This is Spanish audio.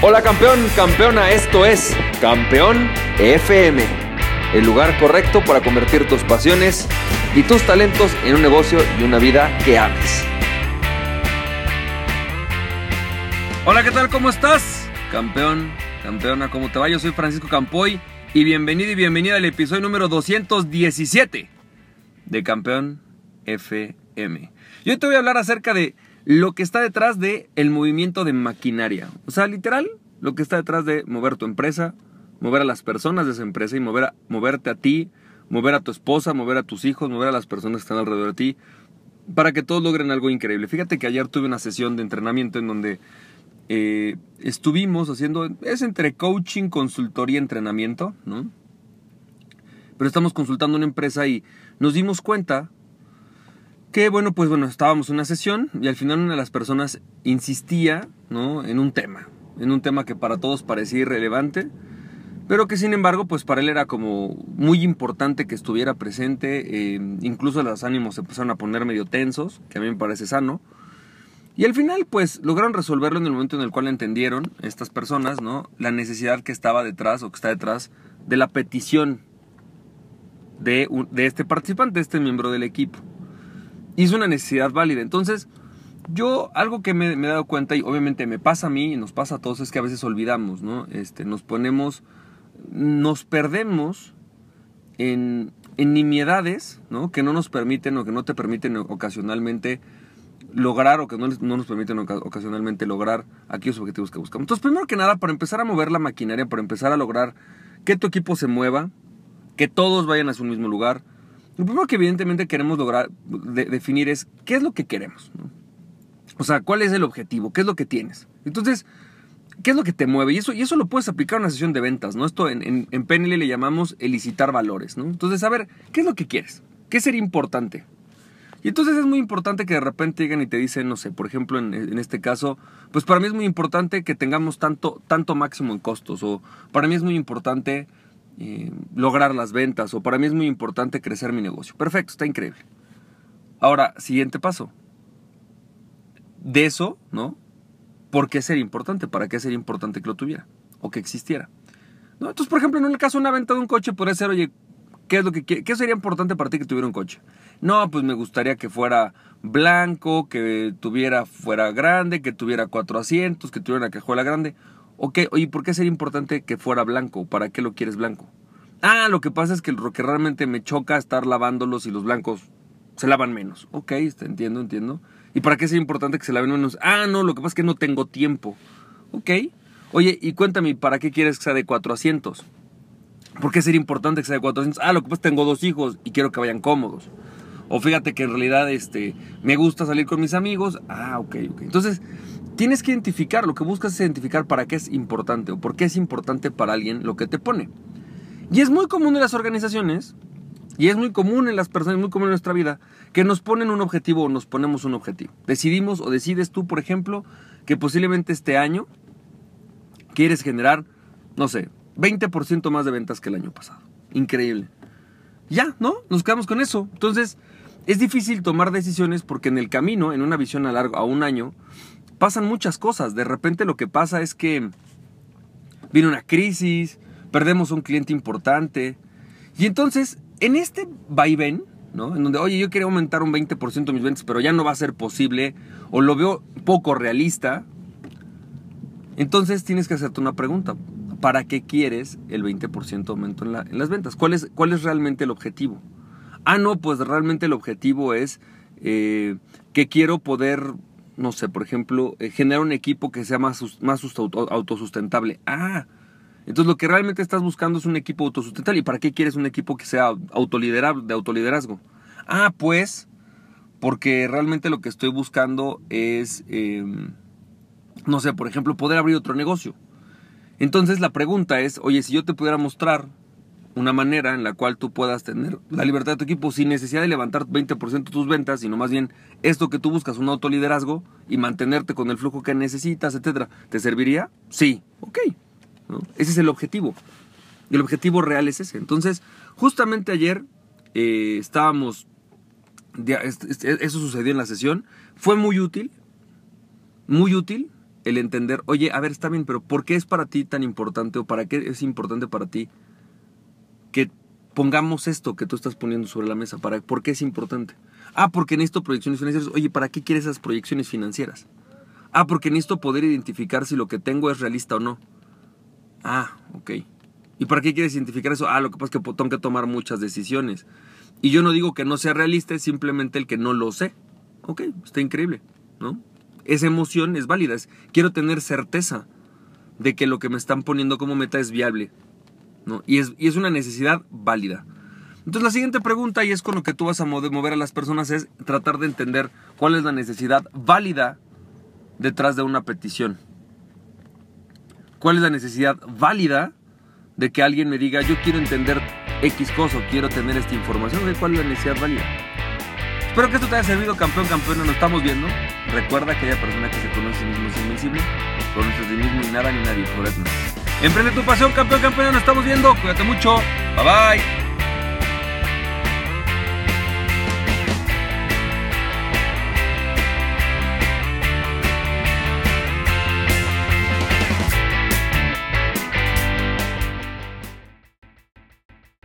Hola campeón, campeona, esto es Campeón FM, el lugar correcto para convertir tus pasiones y tus talentos en un negocio y una vida que ames. Hola, ¿qué tal? ¿Cómo estás? Campeón, campeona, ¿cómo te va? Yo soy Francisco Campoy y bienvenido y bienvenida al episodio número 217 de Campeón FM. Yo te voy a hablar acerca de lo que está detrás de el movimiento de maquinaria. O sea, literal, lo que está detrás de mover tu empresa, mover a las personas de esa empresa y mover a, moverte a ti, mover a tu esposa, mover a tus hijos, mover a las personas que están alrededor de ti, para que todos logren algo increíble. Fíjate que ayer tuve una sesión de entrenamiento en donde eh, estuvimos haciendo, es entre coaching, consultoría y entrenamiento, ¿no? Pero estamos consultando una empresa y nos dimos cuenta que bueno, pues bueno, estábamos en una sesión y al final una de las personas insistía, ¿no? En un tema, en un tema que para todos parecía irrelevante, pero que sin embargo, pues para él era como muy importante que estuviera presente, eh, incluso los ánimos se empezaron a poner medio tensos, que a mí me parece sano, y al final, pues lograron resolverlo en el momento en el cual entendieron estas personas, ¿no? La necesidad que estaba detrás o que está detrás de la petición de, de este participante, de este miembro del equipo. Y es una necesidad válida. Entonces, yo algo que me, he dado cuenta, y obviamente me pasa a mí y nos pasa a todos, es que a veces olvidamos, ¿no? Este, nos ponemos, nos perdemos en, en nimiedades, ¿no? Que no nos permiten o que no te permiten ocasionalmente lograr o que no, no, nos permiten ocasionalmente lograr aquellos objetivos que buscamos. Entonces, primero que nada, para empezar a mover la maquinaria, para empezar a lograr que tu equipo se mueva, que todos vayan a su mismo lugar, lo primero que evidentemente queremos lograr definir es qué es lo que queremos. O sea, cuál es el objetivo, qué es lo que tienes. Entonces, ¿qué es lo que te mueve? Y eso, y eso lo puedes aplicar a una sesión de ventas, ¿no? Esto en, en, PNL le llamamos elicitar valores, ¿no? Entonces, a ver, ¿qué es lo que quieres? ¿Qué sería importante? Y entonces es muy importante que de repente lleguen y te dicen, no sé, por ejemplo, en, en, este caso, pues para mí es muy importante que tengamos tanto, tanto máximo en costos, o para mí es muy importante eh, lograr las ventas o para mí es muy importante crecer mi negocio. Perfecto, está increíble. Ahora, siguiente paso. De eso, ¿no? ¿Por qué sería importante? ¿Para qué sería importante que lo tuviera o que existiera? ¿No? Entonces, por ejemplo, en el caso de una venta de un coche, podría ser, oye, ¿qué es lo que qué sería importante para ti que tuviera un coche? No, pues me gustaría que fuera blanco, que tuviera fuera grande, que tuviera cuatro asientos, que tuviera una cajuela grande. Ok, oye, ¿por qué sería importante que fuera blanco? ¿Para qué lo quieres blanco? Ah, lo que pasa es que lo que realmente me choca estar lavándolos y los blancos se lavan menos. Ok, entiendo, entiendo. ¿Y para qué sería importante que se laven menos? Ah, no, lo que pasa es que no tengo tiempo. Ok. Oye, y cuéntame, ¿para qué quieres que sea de cuatro asientos? ¿Por qué sería importante que sea de cuatro asientos? Ah, lo que pasa es que tengo dos hijos y quiero que vayan cómodos. O fíjate que en realidad este, me gusta salir con mis amigos. Ah, ok, ok. Entonces, tienes que identificar, lo que buscas es identificar para qué es importante o por qué es importante para alguien lo que te pone. Y es muy común en las organizaciones, y es muy común en las personas, muy común en nuestra vida, que nos ponen un objetivo o nos ponemos un objetivo. Decidimos o decides tú, por ejemplo, que posiblemente este año quieres generar, no sé, 20% más de ventas que el año pasado. Increíble. Ya, ¿no? Nos quedamos con eso. Entonces, es difícil tomar decisiones porque en el camino, en una visión a largo, a un año, pasan muchas cosas. De repente lo que pasa es que viene una crisis, perdemos un cliente importante. Y entonces, en este vaivén, ¿no? En donde, oye, yo quería aumentar un 20% mis ventas, pero ya no va a ser posible, o lo veo poco realista, entonces tienes que hacerte una pregunta. ¿Para qué quieres el 20% aumento en, las ventas? ¿Cuál es, ¿Cuál es realmente el objetivo? Ah, no, pues realmente el objetivo es eh, que quiero poder no sé, por ejemplo, eh, generar un equipo que sea más, más autosustentable. Ah, entonces lo que realmente estás buscando es un equipo autosustentable. ¿Y para qué quieres un equipo que sea autoliderable, de autoliderazgo? Ah, pues, porque realmente lo que estoy buscando es, em, no sé, por ejemplo, poder abrir otro negocio. Entonces la pregunta es, oye, si yo te pudiera mostrar una manera en la cual tú puedas tener la libertad de tu equipo sin necesidad de levantar 20% de tus ventas, sino más bien esto que tú buscas, un autoliderazgo y mantenerte con el flujo que necesitas, etcétera, ¿te serviría? Sí, ok. Ese es el objetivo. El objetivo real es ese. Entonces, justamente ayer eh, estábamos, eso sucedió en la sesión, fue muy útil, muy útil el entender, oye, a ver, está bien, pero ¿por qué es para ti tan importante o para qué es importante para ti que pongamos esto que tú estás poniendo sobre la mesa? ¿Para, ¿Por qué es importante? Ah, porque necesito proyecciones financieras. Oye, ¿para qué quieres esas proyecciones financieras? Ah, porque necesito poder identificar si lo que tengo es realista o no. Ah, ok. ¿Y para qué quieres identificar eso? Ah, lo que pasa es que tengo que tomar muchas decisiones. Y yo no digo que no sea realista, es simplemente el que no lo sé. Ok, está increíble, ¿no? Esa emoción es válida. quiero tener certeza de que lo que me están poniendo como meta es viable, Y es, y es una necesidad válida. Entonces la siguiente pregunta, y es con lo que tú vas a mover a las personas, es tratar de entender cuál es la necesidad válida detrás de una petición. ¿Cuál es la necesidad válida de que alguien me diga, yo quiero entender X cosa, quiero tener esta información? ¿Cuál es la necesidad válida? Espero que esto te haya servido, campeón, campeón. Nos estamos viendo. Recuerda que aquella persona que se conoce a mismo es invencible. Conoce a sí mismo y nada ni nadie por eso. Emprende tu pasión, campeón, campeón. Nos estamos viendo. Cuídate mucho. Bye bye.